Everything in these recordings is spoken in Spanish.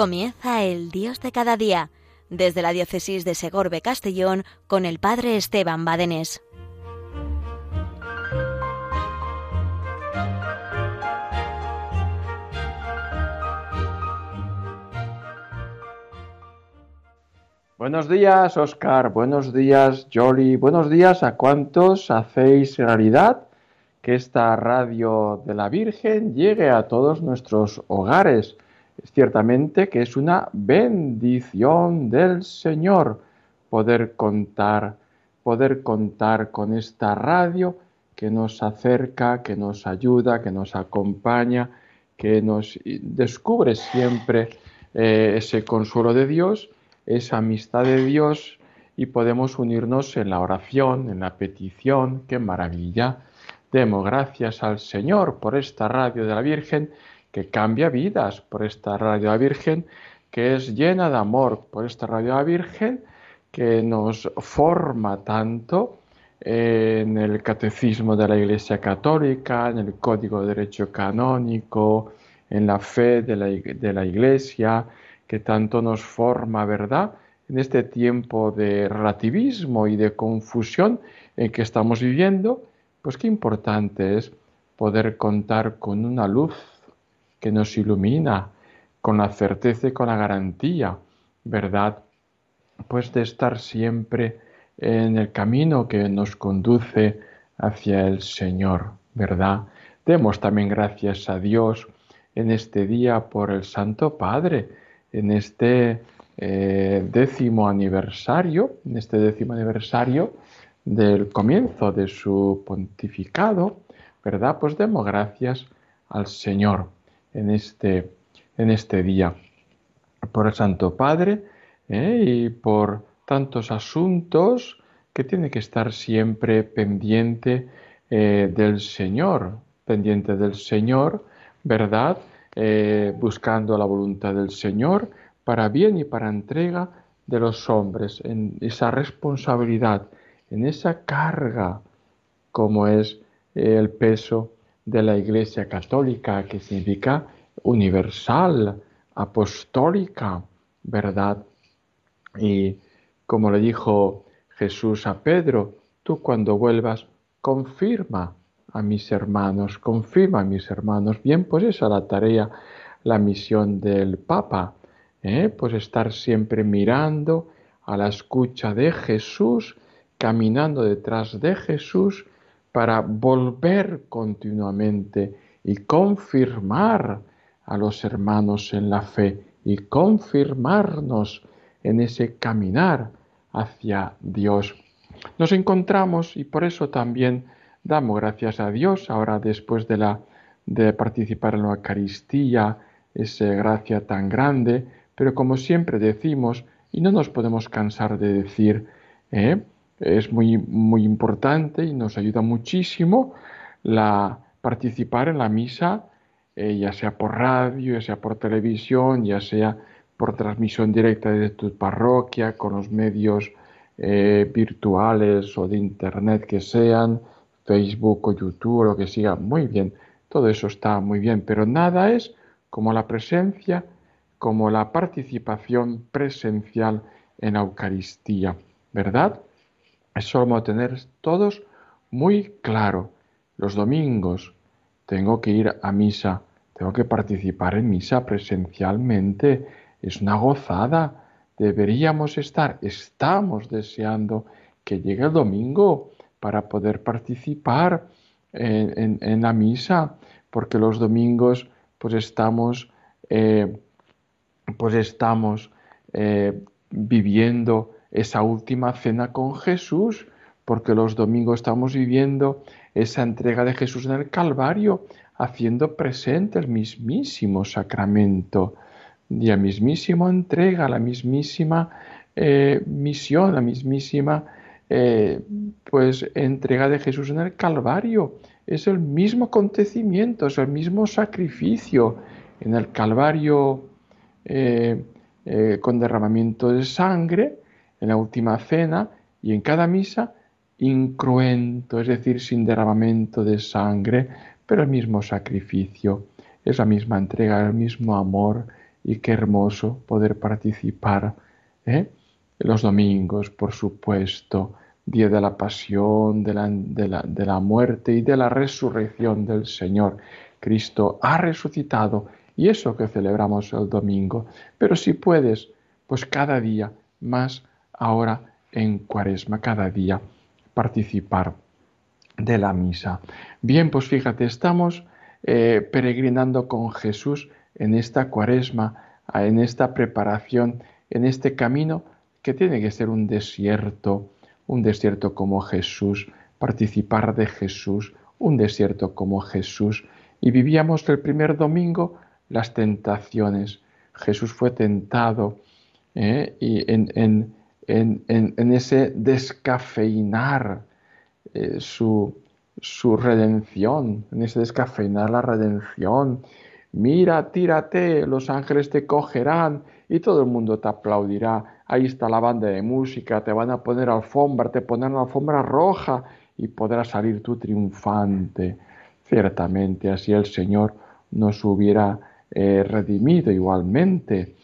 Comienza el Dios de cada día, desde la diócesis de Segorbe Castellón con el Padre Esteban Badenés. Buenos días, Oscar. Buenos días, Jolly. Buenos días a cuantos hacéis realidad que esta radio de la Virgen llegue a todos nuestros hogares ciertamente que es una bendición del Señor poder contar, poder contar con esta radio que nos acerca, que nos ayuda, que nos acompaña, que nos descubre siempre eh, ese consuelo de Dios, esa amistad de Dios y podemos unirnos en la oración, en la petición. ¡Qué maravilla! Demos gracias al Señor por esta radio de la Virgen que cambia vidas por esta radio Virgen, que es llena de amor por esta radio Virgen, que nos forma tanto en el catecismo de la Iglesia Católica, en el Código de Derecho Canónico, en la fe de la, de la Iglesia, que tanto nos forma, ¿verdad? En este tiempo de relativismo y de confusión en que estamos viviendo, pues qué importante es poder contar con una luz que nos ilumina con la certeza y con la garantía, ¿verdad? Pues de estar siempre en el camino que nos conduce hacia el Señor, ¿verdad? Demos también gracias a Dios en este día por el Santo Padre, en este eh, décimo aniversario, en este décimo aniversario del comienzo de su pontificado, ¿verdad? Pues demos gracias al Señor en este, en este día. Por el Santo Padre ¿eh? y por tantos asuntos que tiene que estar siempre pendiente eh, del Señor, pendiente del Señor, ¿verdad? Eh, buscando la voluntad del Señor para bien y para entrega de los hombres, en esa responsabilidad, en esa carga, como es el peso de la Iglesia Católica, que significa universal, apostólica, ¿verdad? Y como le dijo Jesús a Pedro, tú cuando vuelvas, confirma a mis hermanos, confirma a mis hermanos. Bien, pues esa es la tarea, la misión del Papa, ¿eh? pues estar siempre mirando a la escucha de Jesús, caminando detrás de Jesús, para volver continuamente y confirmar a los hermanos en la fe y confirmarnos en ese caminar hacia Dios. Nos encontramos y por eso también damos gracias a Dios ahora después de la de participar en la Eucaristía, esa gracia tan grande, pero como siempre decimos y no nos podemos cansar de decir, ¿eh? Es muy, muy importante y nos ayuda muchísimo la, participar en la misa, eh, ya sea por radio, ya sea por televisión, ya sea por transmisión directa de tu parroquia, con los medios eh, virtuales o de internet que sean, Facebook o YouTube lo que siga, muy bien, todo eso está muy bien, pero nada es como la presencia, como la participación presencial en la Eucaristía, ¿verdad? A tener todos muy claro. Los domingos tengo que ir a misa, tengo que participar en misa presencialmente. Es una gozada. Deberíamos estar, estamos deseando que llegue el domingo para poder participar en, la misa, porque los domingos pues estamos, eh, pues estamos eh, viviendo esa última cena con Jesús, porque los domingos estamos viviendo esa entrega de Jesús en el Calvario, haciendo presente el mismísimo sacramento, y la mismísima entrega, la mismísima eh, misión, la mismísima eh, pues entrega de Jesús en el Calvario. Es el mismo acontecimiento, es el mismo sacrificio. En el Calvario eh, con derramamiento de sangre, en la última cena y en cada misa incruento, es decir, sin derramamiento de sangre, pero el mismo sacrificio, es la misma entrega, el mismo amor, y qué hermoso poder participar ¿eh? los domingos, por supuesto, día de la pasión, de la, de la muerte y de la resurrección del Señor. Cristo ha resucitado y eso que celebramos el domingo. Pero si puedes, pues cada día, más ahora en cuaresma, cada día participar de la misa. Bien, pues fíjate, estamos eh, peregrinando con Jesús en esta cuaresma, en esta preparación, en este camino que tiene que ser un desierto, un desierto como Jesús, participar de Jesús, un desierto como Jesús. Y vivíamos el primer domingo las tentaciones. Jesús fue tentado ¿eh? y en, en, ese descafeinar eh, su, su redención, en ese descafeinar la redención. Mira, tírate, los ángeles te cogerán y todo el mundo te aplaudirá. Ahí está la banda de música, te van a poner alfombra, te ponen alfombra roja y podrás salir tú triunfante. Ciertamente así el Señor nos hubiera eh, redimido igualmente,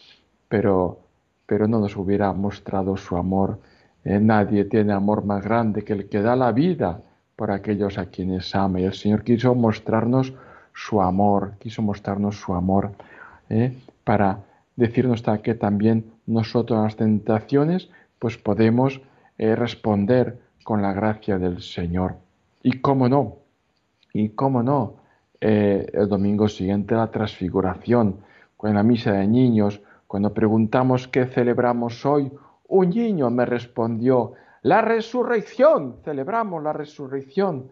pero, pero no nos hubiera mostrado su amor. Eh, nadie tiene amor más grande que el que da la vida por aquellos a quienes ama. Y el Señor quiso mostrarnos su amor, quiso mostrarnos su amor eh, para decirnos que también nosotros a las tentaciones pues podemos responder con la gracia del Señor. Y cómo no, y cómo no, eh, el domingo siguiente la transfiguración, con la misa de niños, cuando preguntamos qué celebramos hoy, un niño me respondió, la resurrección, celebramos la resurrección.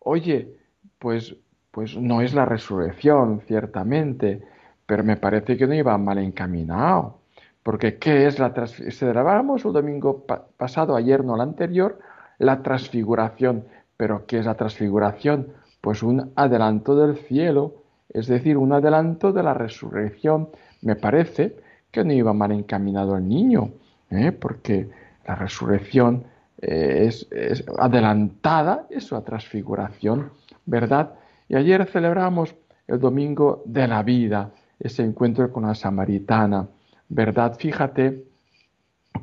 Oye, pues, pues no es la resurrección, ciertamente, pero me parece que no iba mal encaminado. Porque ¿qué es la transfiguración? Celebramos el domingo pasado, ayer, no el anterior, la transfiguración. Pero ¿qué es la transfiguración? pues un adelanto del cielo, es decir, un adelanto de la resurrección. Me parece que no iba mal encaminado el niño, ¿eh? porque la resurrección eh, es, adelantada, es una transfiguración, ¿verdad? Y ayer celebramos el domingo de la vida, ese encuentro con la samaritana, ¿verdad? Fíjate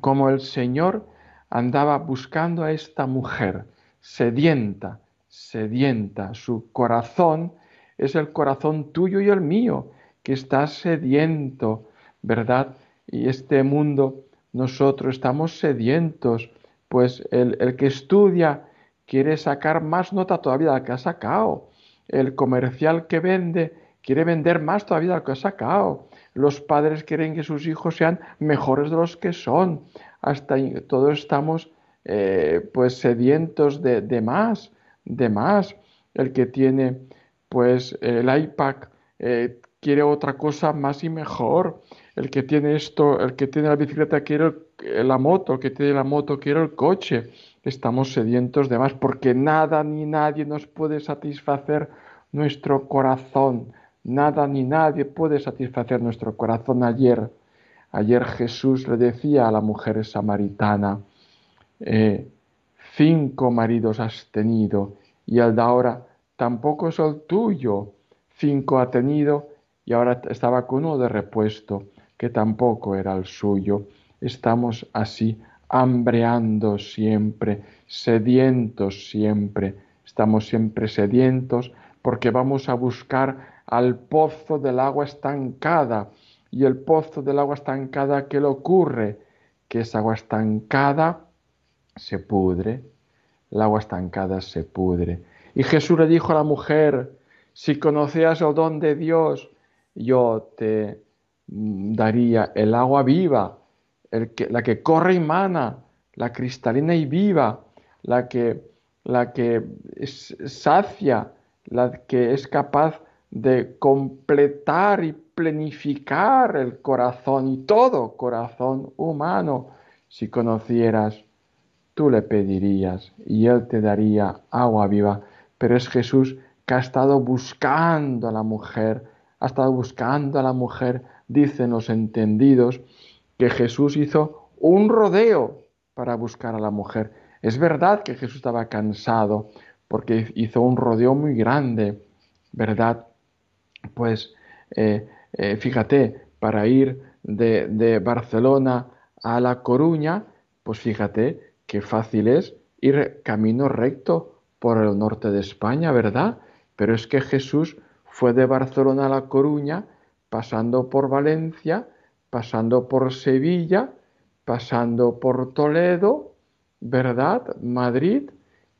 cómo el Señor andaba buscando a esta mujer sedienta, sedienta. Su corazón es el corazón tuyo y el mío, que está sediento, ¿verdad? Y este mundo, nosotros estamos sedientos, pues el, que estudia quiere sacar más nota todavía de la que ha sacado. El comercial que vende quiere vender más todavía de lo que ha sacado. Los padres quieren que sus hijos sean mejores de los que son. Hasta todos estamos eh, pues sedientos de, de más de más. El que tiene pues el iPad eh, quiere otra cosa más y mejor. El que tiene esto, el que tiene la bicicleta quiere la moto, el que tiene la moto quiere el coche. Estamos sedientos de más porque nada ni nadie nos puede satisfacer nuestro corazón. Nada ni nadie puede satisfacer nuestro corazón. Ayer, ayer Jesús le decía a la mujer samaritana, eh, cinco maridos has tenido y el de ahora tampoco es el tuyo. Cinco ha tenido y ahora estaba con uno de repuesto que tampoco era el suyo. Estamos así hambreando siempre, sedientos siempre. Estamos siempre sedientos porque vamos a buscar al pozo del agua estancada. Y el pozo del agua estancada, ¿qué le ocurre? Que esa agua estancada se pudre, el agua estancada se pudre. Y Jesús le dijo a la mujer, si conocías el don de Dios, yo te daría el agua viva, la que corre y mana, la cristalina y viva, la que, la que es sacia, la que es capaz de completar y plenificar el corazón y todo corazón humano. Si conocieras tú le pedirías y él te daría agua viva. Pero es Jesús que ha estado buscando a la mujer, ha estado buscando a la mujer, dicen los entendidos, que Jesús hizo un rodeo para buscar a la mujer. Es verdad que Jesús estaba cansado porque hizo un rodeo muy grande, ¿verdad? Pues eh, eh, fíjate, para ir de, de Barcelona a La Coruña, pues fíjate qué fácil es ir camino recto por el norte de España, ¿verdad? Pero es que Jesús fue de Barcelona a La Coruña, pasando por Valencia, pasando por Sevilla, pasando por Toledo, ¿verdad? Madrid,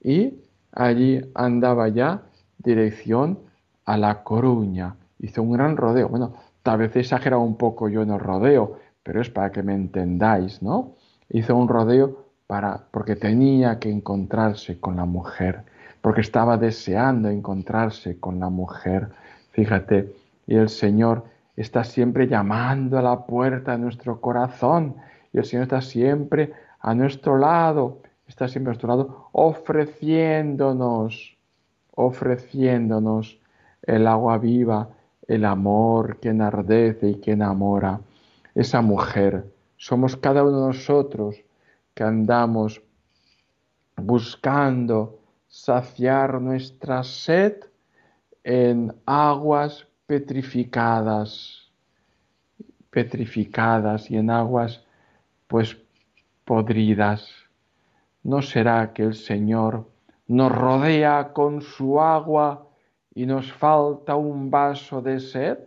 y allí andaba ya dirección a La Coruña. Hizo un gran rodeo. Bueno, tal vez he exagerado un poco yo en el rodeo, pero es para que me entendáis, ¿no? Hizo un rodeo para, porque tenía que encontrarse con la mujer, porque estaba deseando encontrarse con la mujer. Fíjate, y el Señor está siempre llamando a la puerta de nuestro corazón, y el Señor está siempre a nuestro lado, está siempre a nuestro lado, ofreciéndonos, ofreciéndonos el agua viva, el amor que enardece y que enamora. Esa mujer somos cada uno de nosotros que andamos buscando saciar nuestra sed en aguas petrificadas, petrificadas y en aguas pues podridas. ¿No será que el Señor nos rodea con su agua y nos falta un vaso de sed?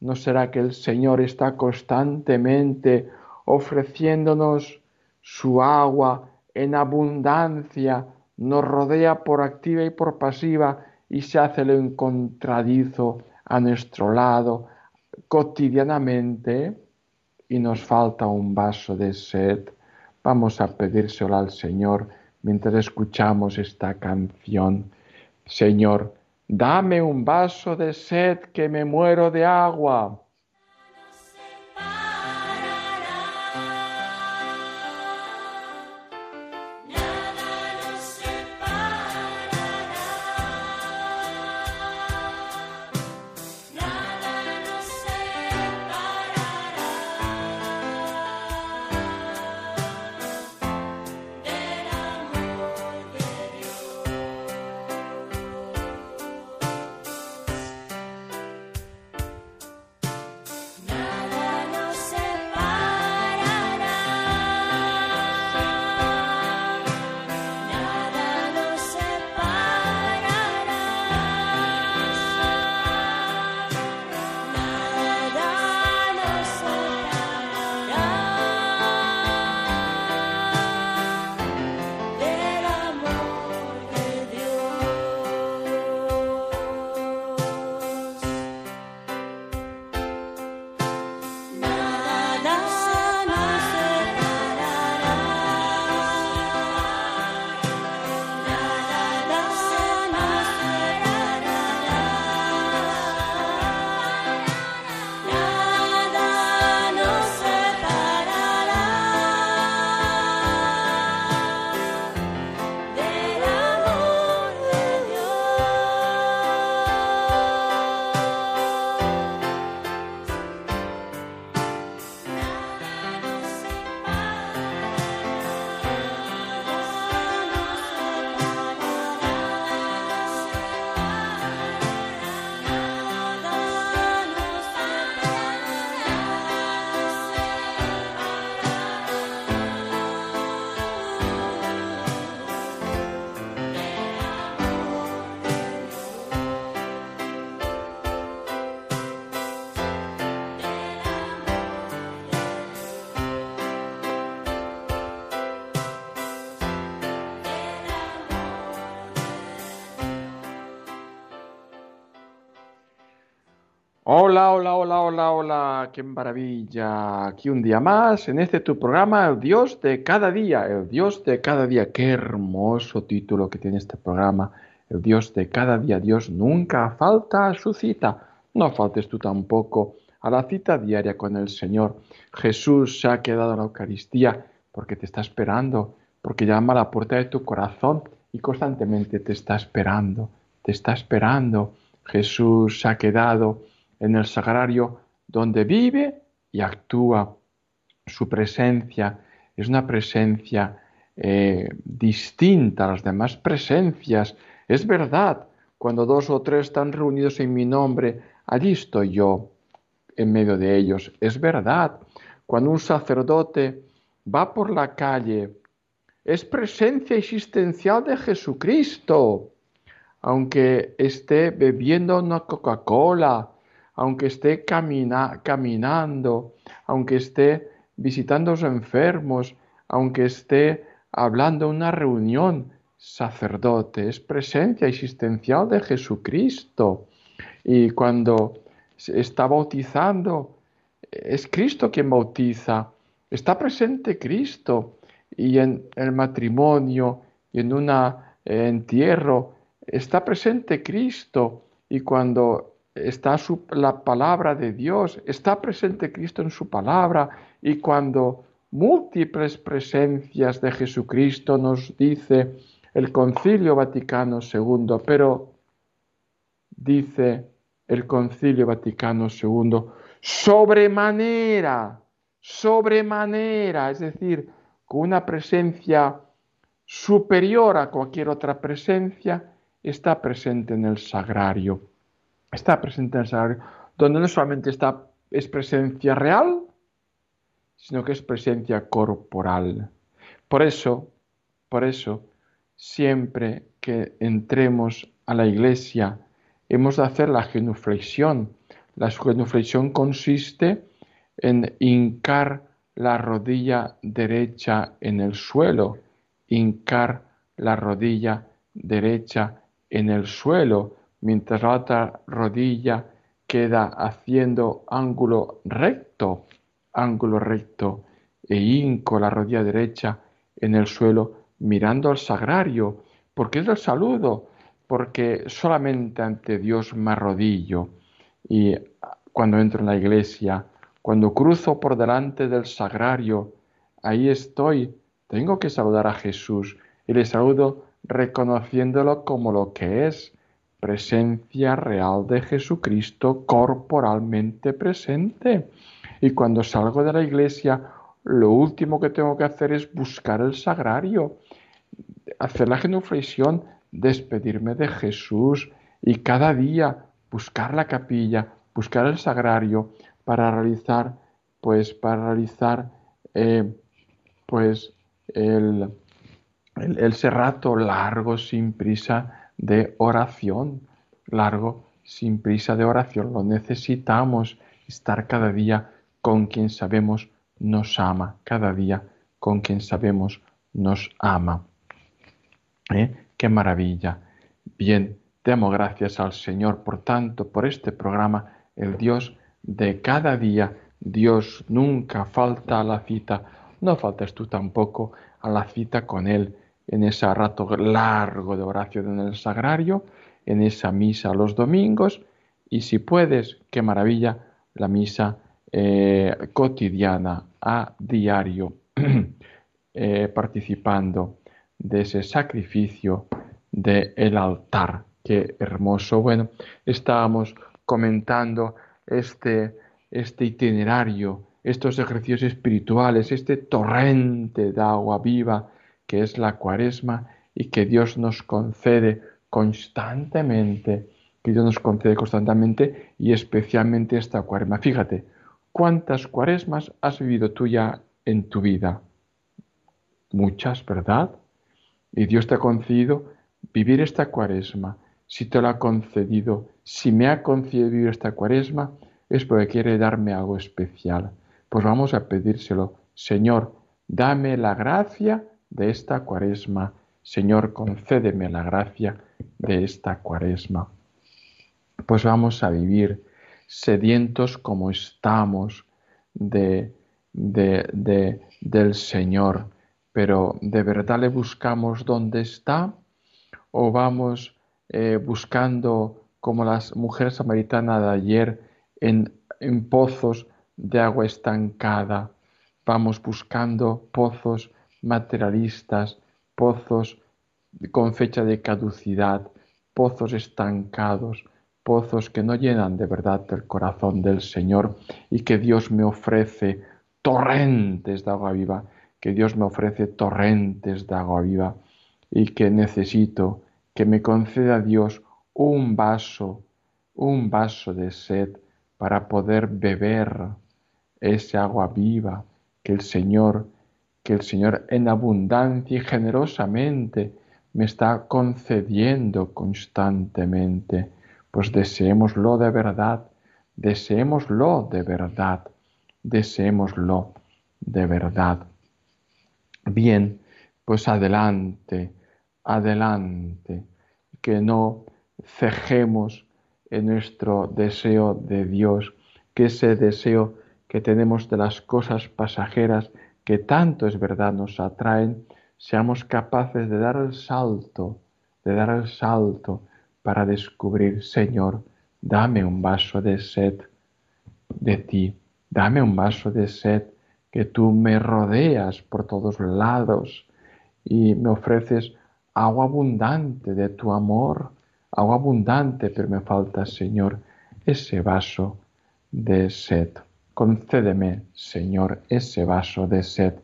¿No será que el Señor está constantemente ofreciéndonos su agua en abundancia, nos rodea por activa y por pasiva y se hace el encontradizo a nuestro lado cotidianamente y nos falta un vaso de sed? Vamos a pedírselo al Señor mientras escuchamos esta canción. Señor, dame un vaso de sed que me muero de agua. Hola, hola, hola, hola, hola, qué maravilla. Aquí un día más en este tu programa, El Dios de cada día, El Dios de cada día. Qué hermoso título que tiene este programa, El Dios de cada día. Dios nunca falta a su cita. No faltes tú tampoco a la cita diaria con el Señor. Jesús se ha quedado en la Eucaristía porque te está esperando, porque llama a la puerta de tu corazón y constantemente te está esperando, te está esperando. Jesús se ha quedado en el sagrario donde vive y actúa. Su presencia es una presencia eh, distinta a las demás presencias. Es verdad, cuando dos o tres están reunidos en mi nombre, allí estoy yo. en medio de ellos. Es verdad, cuando un sacerdote va por la calle, es presencia existencial de Jesucristo, aunque esté bebiendo una Coca-Cola, aunque esté caminando, aunque esté visitando a los enfermos, aunque esté hablando en una reunión, sacerdote, es presencia existencial de Jesucristo. Y cuando está bautizando, es Cristo quien bautiza, está presente Cristo. Y en el matrimonio y en un entierro, está presente Cristo. Y cuando está la palabra de Dios, está presente Cristo en su palabra. Y cuando múltiples presencias de Jesucristo nos dice el Concilio Vaticano II, pero dice el Concilio Vaticano II, sobremanera, sobremanera, es decir, con una presencia superior a cualquier otra presencia, está presente en el sagrario. Está presente en el sagrario, donde no solamente está, es presencia real, sino que es presencia corporal. Por eso, por eso, siempre que entremos a la iglesia, hemos de hacer la genuflexión. La genuflexión consiste en hincar la rodilla derecha en el suelo, hincar la rodilla derecha en el suelo, mientras la otra rodilla queda haciendo ángulo recto, ángulo recto, e hinco la rodilla derecha en el suelo mirando al sagrario, porque es el saludo, porque solamente ante Dios me arrodillo. Y cuando entro en la iglesia, cuando cruzo por delante del sagrario, ahí estoy, tengo que saludar a Jesús y le saludo reconociéndolo como lo que es, presencia real de Jesucristo corporalmente presente. Y cuando salgo de la iglesia, lo último que tengo que hacer es buscar el sagrario, hacer la genuflexión, despedirme de Jesús y cada día buscar la capilla, buscar el sagrario para realizar, pues, para realizar, eh, pues, el, el, el serrato largo sin prisa de oración, largo sin prisa de oración. Lo necesitamos estar cada día con quien sabemos nos ama, cada día con quien sabemos nos ama. ¿Eh? ¡Qué maravilla! Bien, demos gracias al Señor por tanto, por este programa, el Dios de cada día. Dios nunca falta a la cita, no faltas tú tampoco a la cita con Él en ese rato largo de oración en el sagrario, en esa misa los domingos y si puedes, qué maravilla, la misa eh, cotidiana, a diario, eh, participando de ese sacrificio del altar. Qué hermoso. Bueno, estábamos comentando este, este itinerario, estos ejercicios espirituales, este torrente de agua viva que es la cuaresma y que Dios nos concede constantemente, que Dios nos concede constantemente y especialmente esta cuaresma. Fíjate, ¿cuántas cuaresmas has vivido tú ya en tu vida? Muchas, ¿verdad? Y Dios te ha concedido vivir esta cuaresma. Si te lo ha concedido, si me ha concedido vivir esta cuaresma, es porque quiere darme algo especial. Pues vamos a pedírselo. Señor, dame la gracia de esta cuaresma. Señor, concédeme la gracia de esta cuaresma. Pues vamos a vivir sedientos como estamos de, de, de, del Señor, pero ¿de verdad le buscamos donde está? ¿O vamos eh, buscando, como las mujeres samaritanas de ayer, en pozos de agua estancada? Vamos buscando pozos materialistas, pozos con fecha de caducidad, pozos estancados, pozos que no llenan de verdad el corazón del Señor y que Dios me ofrece torrentes de agua viva que Dios me ofrece torrentes de agua viva y que necesito que me conceda Dios un vaso, un vaso de sed para poder beber ese agua viva que el Señor, que el Señor en abundancia y generosamente me está concediendo constantemente. Pues deseémoslo de verdad, deseémoslo de verdad, deseémoslo de verdad. Bien, pues adelante, adelante, que no cejemos en nuestro deseo de Dios, que ese deseo que tenemos de las cosas pasajeras que tanto es verdad nos atraen, seamos capaces de dar el salto, de dar el salto para descubrir, Señor, dame un vaso de sed de ti, dame un vaso de sed que tú me rodeas por todos lados y me ofreces agua abundante de tu amor, agua abundante, pero me falta, Señor, ese vaso de sed. Concédeme, Señor, ese vaso de sed.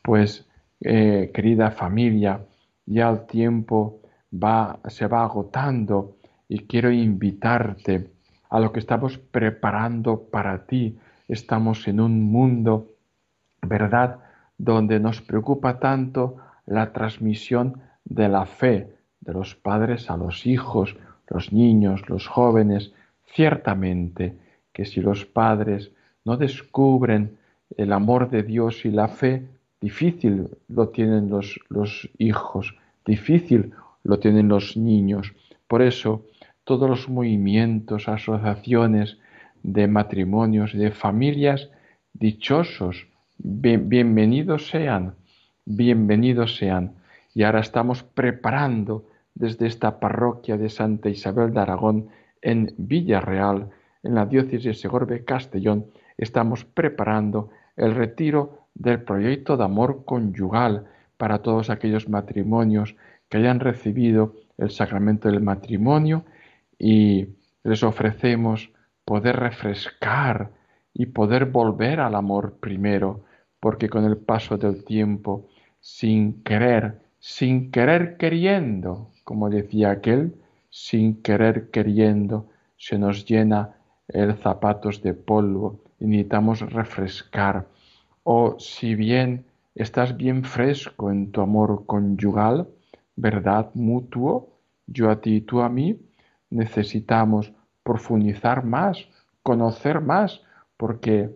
Pues, eh, querida familia, ya el tiempo va, se va agotando y quiero invitarte a lo que estamos preparando para ti. Estamos en un mundo, ¿verdad?, donde nos preocupa tanto la transmisión de la fe de los padres a los hijos, los niños, los jóvenes. Ciertamente que si los padres no descubren el amor de Dios y la fe, difícil lo tienen los, hijos, difícil lo tienen los niños. Por eso, todos los movimientos, asociaciones de matrimonios, de familias, dichosos, bienvenidos sean, bienvenidos sean. Y ahora estamos preparando desde esta parroquia de Santa Isabel de Aragón en Villarreal, en la diócesis de Segorbe Castellón, estamos preparando el retiro del proyecto de amor conyugal para todos aquellos matrimonios que hayan recibido el sacramento del matrimonio y les ofrecemos poder refrescar y poder volver al amor primero, porque con el paso del tiempo, sin querer, sin querer queriendo, como decía aquel, sin querer queriendo, se nos llena el zapatos de polvo necesitamos refrescar. O si bien estás bien fresco en tu amor conyugal, verdad mutuo, yo a ti y tú a mí, necesitamos profundizar más, conocer más, porque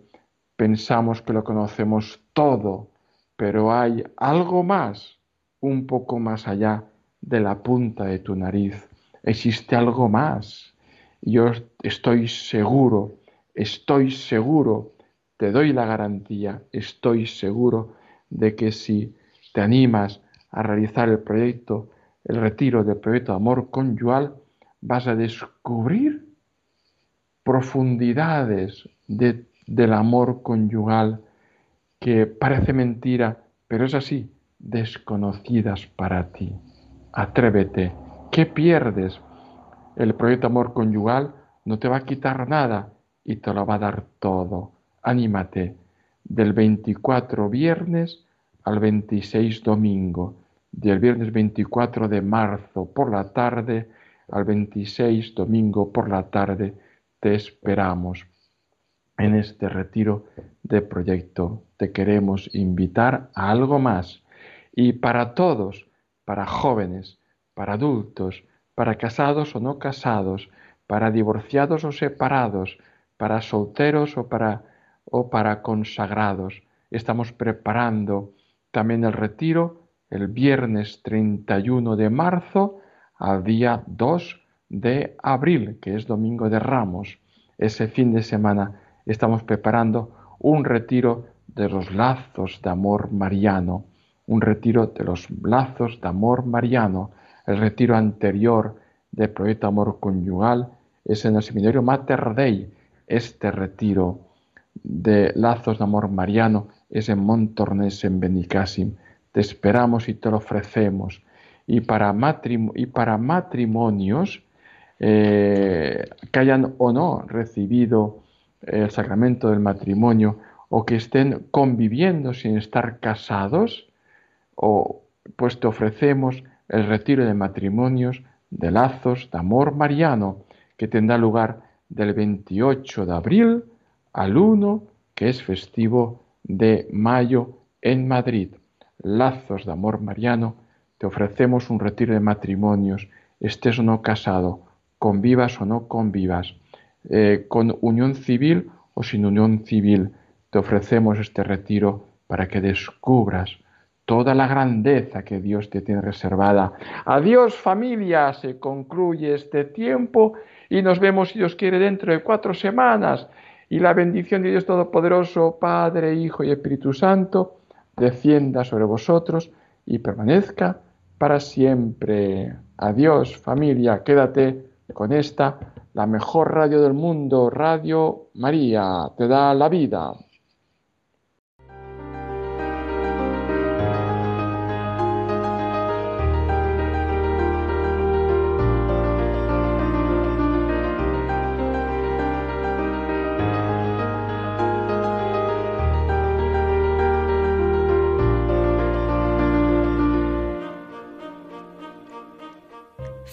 pensamos que lo conocemos todo, pero hay algo más, un poco más allá de la punta de tu nariz. Existe algo más. Yo estoy seguro, estoy seguro, te doy la garantía, estoy seguro de que si te animas a realizar el proyecto, el retiro del proyecto de amor conyugal, vas a descubrir profundidades del amor conyugal que parece mentira, pero es así, desconocidas para ti. Atrévete. ¿Qué pierdes? El proyecto de amor conyugal no te va a quitar nada y te lo va a dar todo. Anímate. Del 24 viernes al 26 domingo del viernes 24 de marzo por la tarde al 26 domingo por la tarde, te esperamos en este retiro de proyecto. Te queremos invitar a algo más. Y para todos, para jóvenes, para adultos, para casados o no casados, para divorciados o separados, para solteros o para, o para consagrados, estamos preparando también el retiro el viernes 31 de marzo al día 2 de abril, que es Domingo de Ramos. Ese fin de semana estamos preparando un retiro de los lazos de amor mariano, un retiro de los lazos de amor mariano. El retiro anterior del proyecto Amor Conyugal es en el seminario Mater Dei. Este retiro de lazos de amor mariano es en Montornés, en Benicassim te esperamos y te lo ofrecemos. Y para, y para matrimonios eh, que hayan o no recibido el sacramento del matrimonio o que estén conviviendo sin estar casados, o, pues te ofrecemos el retiro de matrimonios de lazos de amor mariano que tendrá lugar del 28 de abril al 1, que es festivo de mayo en Madrid. Lazos de amor mariano, te ofrecemos un retiro de matrimonios, estés o no casado, convivas o no convivas, eh, con unión civil o sin unión civil. Te ofrecemos este retiro para que descubras toda la grandeza que Dios te tiene reservada. Adiós familia, se concluye este tiempo y nos vemos, si Dios quiere, dentro de cuatro semanas. Y la bendición de Dios Todopoderoso, Padre, Hijo y Espíritu Santo, descienda sobre vosotros y permanezca para siempre. Adiós familia, quédate con esta, la mejor radio del mundo, Radio María, te da la vida.